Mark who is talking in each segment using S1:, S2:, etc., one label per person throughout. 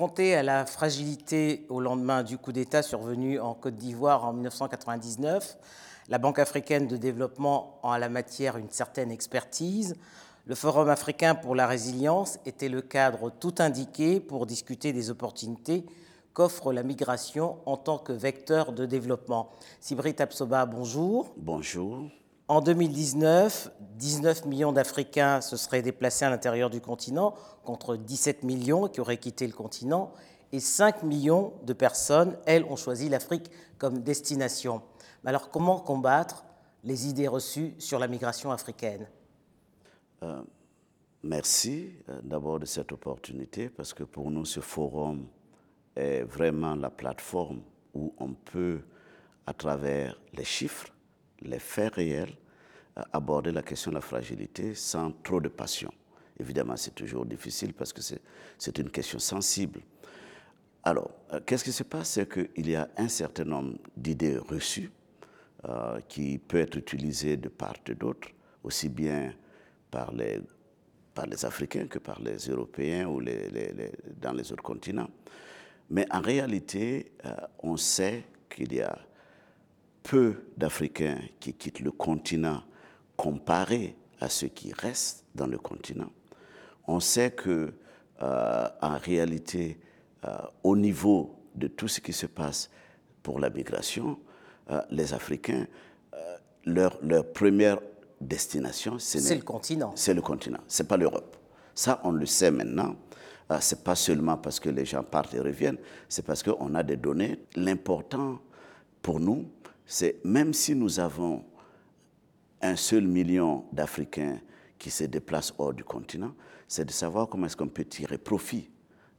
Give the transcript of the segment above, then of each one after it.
S1: Confronté à la fragilité au lendemain du coup d'État survenu en Côte d'Ivoire en 1999, la Banque africaine de développement a en la matière une certaine expertise. Le Forum africain pour la résilience était le cadre tout indiqué pour discuter des opportunités qu'offre la migration en tant que vecteur de développement. Sibrit Absoba, bonjour.
S2: Bonjour.
S1: En 2019, 19 millions d'Africains se seraient déplacés à l'intérieur du continent, contre 17 millions qui auraient quitté le continent, et 5 millions de personnes, elles, ont choisi l'Afrique comme destination. Alors comment combattre les idées reçues sur la migration africaine?
S2: Euh, Merci euh, d'abord de cette opportunité, parce que pour nous, ce forum est vraiment la plateforme où on peut, à travers les chiffres, les faits réels, euh, aborder la question de la fragilité sans trop de passion. Évidemment, c'est toujours difficile parce que c'est une question sensible. Alors, euh, qu'est-ce qui se passe? C'est qu'il y a un certain nombre d'idées reçues euh, qui peuvent être utilisées de part et d'autre, aussi bien par les, par les Africains que par les Européens ou les, dans les autres continents. Mais en réalité, on sait qu'il y a peu d'Africains qui quittent le continent comparé à ceux qui restent dans le continent. On sait que, euh, en réalité, euh, au niveau de tout ce qui se passe pour la migration, euh, les Africains, leur, leur, première destination,
S1: c'est le continent.
S2: C'est le continent, c'est pas l'Europe. Ça, on le sait maintenant. c'est pas seulement parce que les gens partent et reviennent, c'est parce qu'on a des données. L'important pour nous, c'est même si nous avons un seul million d'Africains qui se déplacent hors du continent, c'est de savoir comment est-ce qu'on peut tirer profit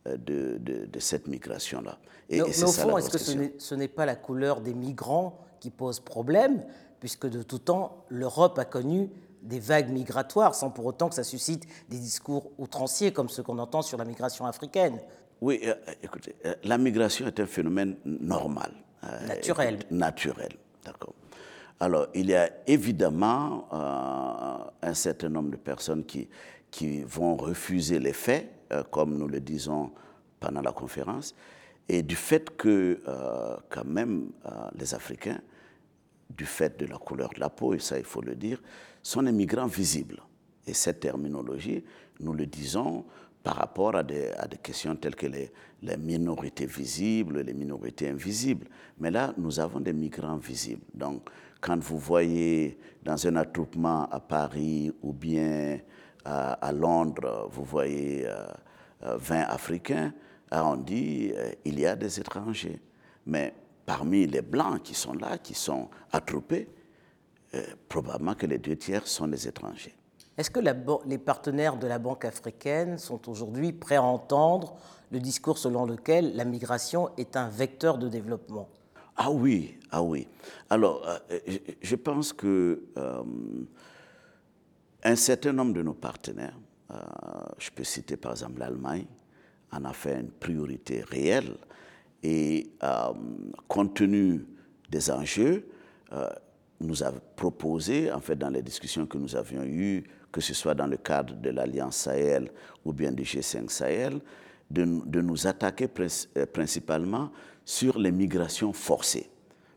S2: euh, de, de, cette migration-là.
S1: Et, au fond, est-ce que ce n'est pas la couleur des migrants qui pose problème, puisque de tout temps, l'Europe a connu des vagues migratoires, sans pour autant que ça suscite des discours outranciers comme ceux qu'on entend sur la migration africaine?
S2: Oui, euh, écoutez, euh, la migration est un phénomène normal.
S1: Naturel.
S2: naturel. D'accord. Alors, il y a évidemment euh, un certain nombre de personnes qui, qui vont refuser les faits, euh, comme nous le disons pendant la conférence, et du fait que, euh, quand même, les Africains, du fait de la couleur de la peau, et ça il faut le dire, sont des migrants visibles. Et cette terminologie, nous le disons par rapport à des, questions telles que les, minorités visibles, les minorités invisibles. Mais là, nous avons des migrants visibles. Donc, quand vous voyez dans un attroupement à Paris ou bien à, Londres, vous voyez 20 euh, euh, Africains, ah, on dit euh, il y a des étrangers. Mais parmi les Blancs qui sont là, qui sont attroupés, probablement que les deux tiers sont des étrangers.
S1: Est-ce que les partenaires de la Banque africaine sont aujourd'hui prêts à entendre le discours selon lequel la migration est un vecteur de développement?
S2: Ah oui, ah oui. Alors, euh, je pense que euh, un certain nombre de nos partenaires, euh, je peux citer par exemple l'Allemagne, en a fait une priorité réelle et compte tenu des enjeux, nous a proposé, en fait, dans les discussions que nous avions eues, que ce soit dans le cadre de l'Alliance Sahel ou bien du G5 Sahel, de, nous attaquer euh, principalement sur les migrations forcées.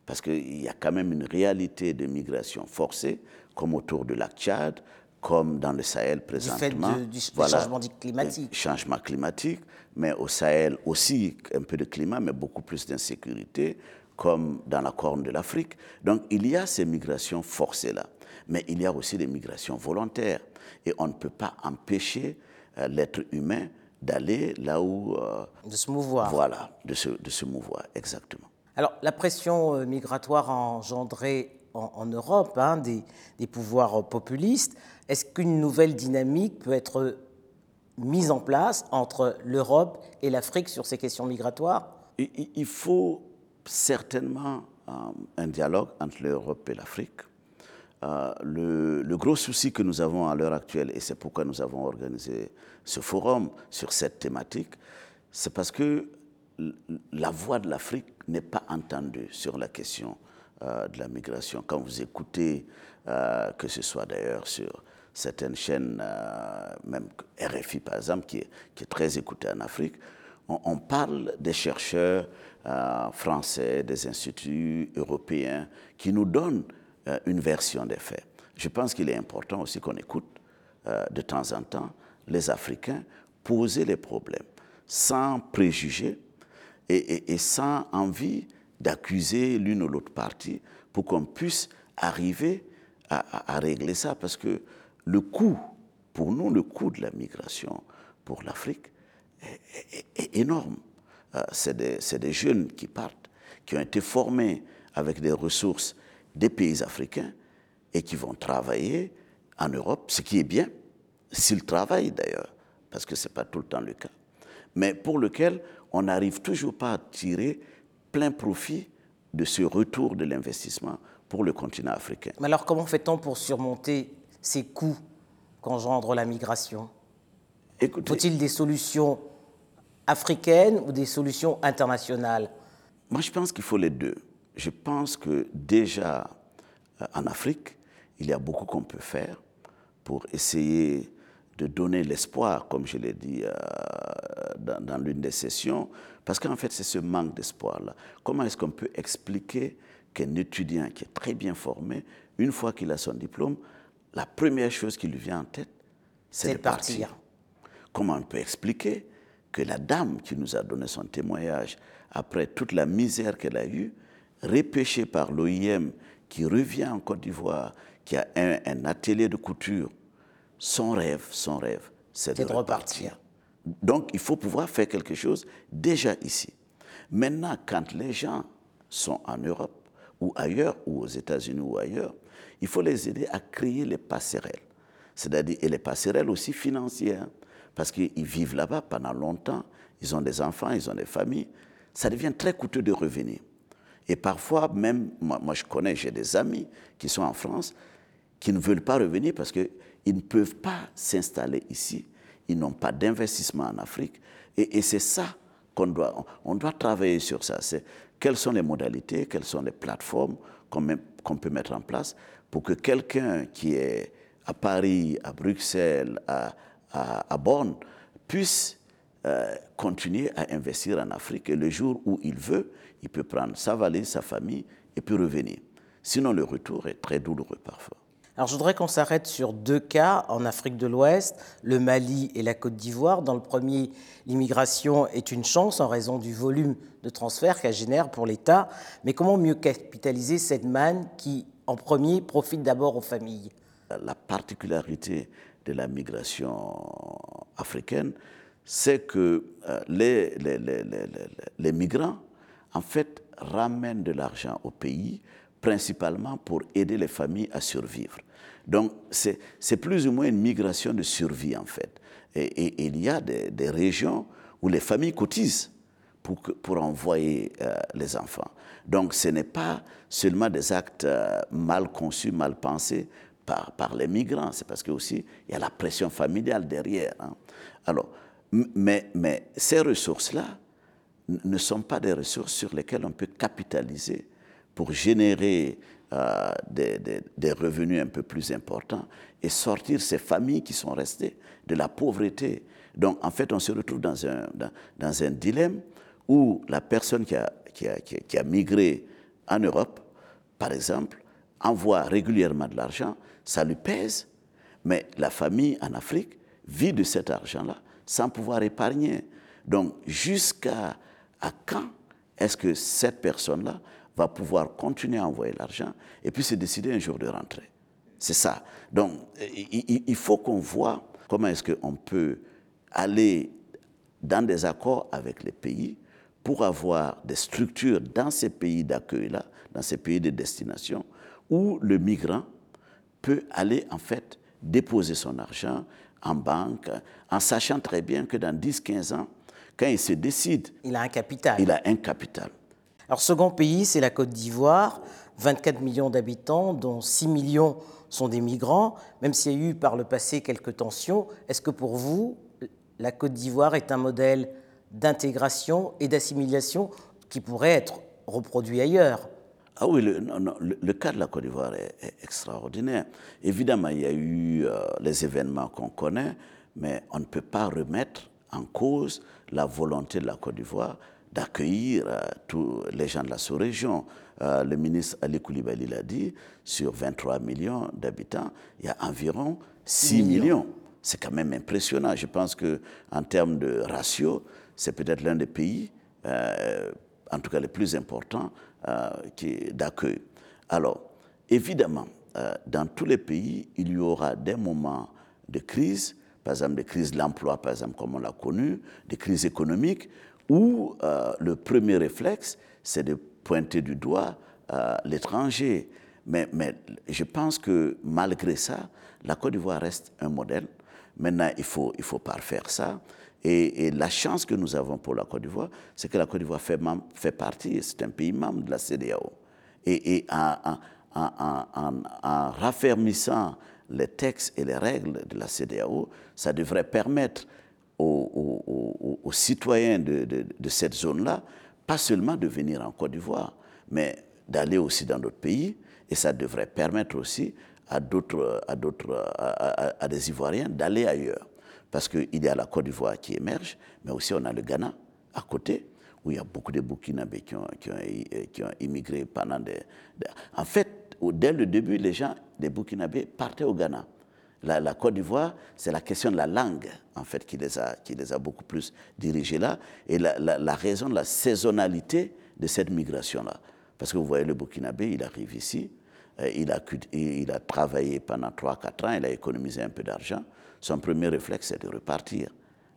S2: Parce qu'il y a quand même une réalité de migration forcée, comme autour de la Tchad, comme dans le Sahel présentement.
S1: Du fait du changement climatique.
S2: Changement climatique, mais au Sahel aussi un peu de climat, mais beaucoup plus d'insécurité, comme dans la Corne de l'Afrique. Donc il y a ces migrations forcées-là, mais il y a aussi des migrations volontaires. Et on ne peut pas empêcher euh, l'être humain d'aller là où...
S1: Euh, de se mouvoir.
S2: Voilà, de se, de se mouvoir, exactement.
S1: Alors la pression euh, migratoire engendrée en, en Europe, hein, des, des, pouvoirs populistes, est-ce qu'une nouvelle dynamique peut être mise en place entre l'Europe et l'Afrique sur ces questions migratoires?
S2: Il faut certainement un dialogue entre l'Europe et l'Afrique. Euh, le, gros souci que nous avons à l'heure actuelle, et c'est pourquoi nous avons organisé ce forum sur cette thématique, c'est parce que la voix de l'Afrique n'est pas entendue sur la question euh, de la migration. Quand vous écoutez, que ce soit d'ailleurs sur certaines chaînes, même RFI par exemple, qui est, très écoutée en Afrique, on, parle des chercheurs euh, français, des instituts européens qui nous donnent euh, une version des faits. Je pense qu'il est important aussi qu'on écoute de temps en temps les Africains poser les problèmes sans préjugés et, sans envie d'accuser l'une ou l'autre partie pour qu'on puisse arriver à, régler ça. Parce que le coût, pour nous, le coût de la migration pour l'Afrique est, énorme. Euh, c'est des, jeunes qui partent, qui ont été formés avec des ressources des pays africains et qui vont travailler en Europe, ce qui est bien, s'ils travaillent d'ailleurs, parce que ce n'est pas tout le temps le cas, mais pour lequel on n'arrive toujours pas à tirer plein profit de ce retour de l'investissement pour le continent africain.
S1: Mais alors comment fait-on pour surmonter ces coûts qu'engendre la migration? Faut-il des solutions africaines ou des solutions internationales?
S2: Moi, je pense qu'il faut les deux. Je pense que déjà euh, en Afrique, il y a beaucoup qu'on peut faire pour essayer de donner l'espoir, comme je l'ai dit euh, dans, l'une des sessions, parce qu'en fait, c'est ce manque d'espoir-là. Comment est-ce qu'on peut expliquer qu'un étudiant qui est très bien formé, une fois qu'il a son diplôme, la première chose qui lui vient en tête, c'est de partir? Comment on peut expliquer que la dame qui nous a donné son témoignage, après toute la misère qu'elle a eue, repêchée par l'OIM, qui revient en Côte d'Ivoire, qui a un atelier de couture, son rêve, son rêve, c'est de, repartir. Donc, il faut pouvoir faire quelque chose déjà ici. Maintenant, quand les gens sont en Europe ou ailleurs, ou aux États-Unis ou ailleurs, il faut les aider à créer les passerelles. C'est-à-dire, et les passerelles aussi financières, parce qu'ils vivent là-bas pendant longtemps, ils ont des enfants, ils ont des familles. Ça devient très coûteux de revenir. Et parfois, même, moi, je connais, j'ai des amis qui sont en France, qui ne veulent pas revenir parce qu'ils ne peuvent pas s'installer ici. Ils n'ont pas d'investissement en Afrique. Et, c'est ça qu'on doit, on doit travailler sur ça. C'est quelles sont les modalités, quelles sont les plateformes qu'on peut mettre en place pour que quelqu'un qui est à Paris, à Bruxelles, à, Bonn, puisse euh, continuer à investir en Afrique. Le jour où il veut, il peut prendre sa valise, sa famille et puis revenir. Sinon, le retour est très douloureux parfois.
S1: Alors je voudrais qu'on s'arrête sur deux cas en Afrique de l'Ouest, le Mali et la Côte d'Ivoire. Dans le premier, l'immigration est une chance en raison du volume de transferts qu'elle génère pour l'État. Mais comment mieux capitaliser cette manne qui, en premier, profite d'abord aux familles?
S2: La particularité de la migration africaine, c'est que euh, les, les, les, les migrants, en fait, ramènent de l'argent au pays principalement pour aider les familles à survivre. Donc, c'est plus ou moins une migration de survie, en fait. Et, il y a des, régions où les familles cotisent pour, pour envoyer euh, les enfants. Donc, ce n'est pas seulement des actes euh, mal conçus, mal pensés par, par les migrants, c'est parce que il y a la pression familiale derrière. Hein. Alors, mais, mais ces ressources-là ne sont pas des ressources sur lesquelles on peut capitaliser pour générer euh, des, revenus un peu plus importants et sortir ces familles qui sont restées de la pauvreté. Donc en fait, on se retrouve dans un, dans, un dilemme où la personne qui a, qui, a, qui a migré en Europe, par exemple, envoie régulièrement de l'argent, ça lui pèse, mais la famille en Afrique vit de cet argent-là sans pouvoir épargner. Donc jusqu'à à quand est-ce que cette personne-là va pouvoir continuer à envoyer l'argent et puis se décider un jour de rentrer? C'est ça. Donc, il faut qu'on voit comment est-ce qu'on peut aller dans des accords avec les pays pour avoir des structures dans ces pays d'accueil-là, dans ces pays de destination, où le migrant peut aller en fait déposer son argent en banque, en sachant très bien que dans 10-15 ans, quand il se décide...
S1: Il a un capital.
S2: Il a un capital.
S1: Alors, second pays, c'est la Côte d'Ivoire, 24 millions d'habitants, dont 6 millions sont des migrants. Même s'il y a eu par le passé quelques tensions, est-ce que pour vous, la Côte d'Ivoire est un modèle d'intégration et d'assimilation qui pourrait être reproduit ailleurs?
S2: Ah oui, le, le, cas de la Côte d'Ivoire est, extraordinaire. Évidemment, il y a eu euh, les événements qu'on connaît, mais on ne peut pas remettre en cause la volonté de la Côte d'Ivoire d'accueillir euh, tous les gens de la sous-région. Euh, le ministre Ali Koulibaly l'a dit, sur 23 millions d'habitants, il y a environ 6 millions. C'est quand même impressionnant. Je pense qu'en termes de ratio, c'est peut-être l'un des pays, euh, en tout cas les plus importants, d'accueil. Alors, évidemment, dans tous les pays, il y aura des moments de crise, par exemple des crises de l'emploi, par exemple, comme on l'a connu, des crises économiques, où euh, le premier réflexe, c'est de pointer du doigt euh, l'étranger. Mais, mais, je pense que malgré ça, la Côte d'Ivoire reste un modèle. Maintenant, il faut, il faut parfaire ça. Et, la chance que nous avons pour la Côte d'Ivoire, c'est que la Côte d'Ivoire fait, fait, partie, c'est un pays membre de la CDAO. Et, en, raffermissant les textes et les règles de la CDAO, ça devrait permettre aux, citoyens de, cette zone-là, pas seulement de venir en Côte d'Ivoire, mais d'aller aussi dans d'autres pays. Et ça devrait permettre aussi à d'autres, à, d'autres, à, des Ivoiriens d'aller ailleurs. Parce qu'il y a la Côte d'Ivoire qui émerge, mais aussi on a le Ghana à côté, où il y a beaucoup de Burkinabés qui ont, qui ont, immigré pendant des, En fait, dès le début, les gens des Burkinabés partaient au Ghana la, Côte d'Ivoire, c'est la question de la langue, en fait, qui les a, beaucoup plus dirigés là, et la, raison de la saisonnalité de cette migration-là. Parce que vous voyez, le Burkinabé, il arrive ici, euh, il, a, il a travaillé pendant 3-4 ans, il a économisé un peu d'argent. Son premier réflexe, c'est de repartir.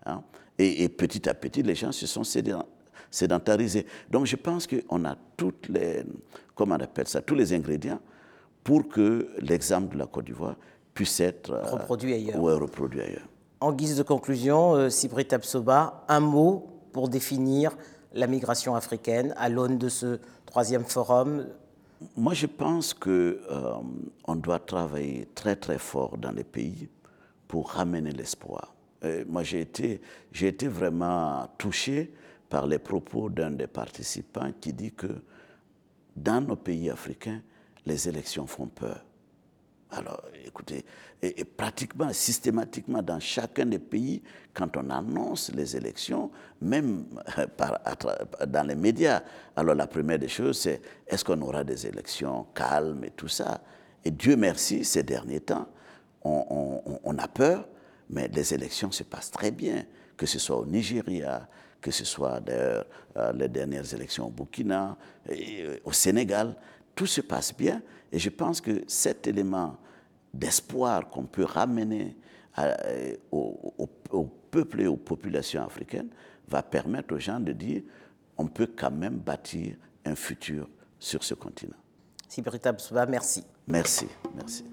S2: Hein. Et, petit à petit, les gens se sont sédentarisés. Donc je pense qu'on a toutes les, comment on appelle ça, tous les ingrédients pour que l'exemple de la Côte d'Ivoire puisse être
S1: euh, reproduit ailleurs.
S2: reproduit ailleurs.
S1: En guise de conclusion, euh, Sibrit Absoba, un mot pour définir la migration africaine à l'aune de ce troisième forum?
S2: Moi, je pense qu'on euh, doit travailler très très fort dans les pays pour ramener l'espoir. Moi, j'ai été, j'ai été vraiment touché par les propos d'un des participants qui dit que dans nos pays africains, les élections font peur. Alors, écoutez, et, pratiquement, systématiquement, dans chacun des pays, quand on annonce les élections, même euh, dans les médias, alors la première des choses, c'est est-ce qu'on aura des élections calmes et tout ça? Et Dieu merci, ces derniers temps, on, a peur, mais les élections se passent très bien, que ce soit au Nigeria, que ce soit d'ailleurs euh, les dernières élections au Burkina, au Sénégal tout se passe bien. Et je pense que cet élément d'espoir qu'on peut ramener au, au, peuple et aux populations africaines va permettre aux gens de dire on peut quand même bâtir un futur sur ce continent.
S1: Merci.
S2: Merci, merci.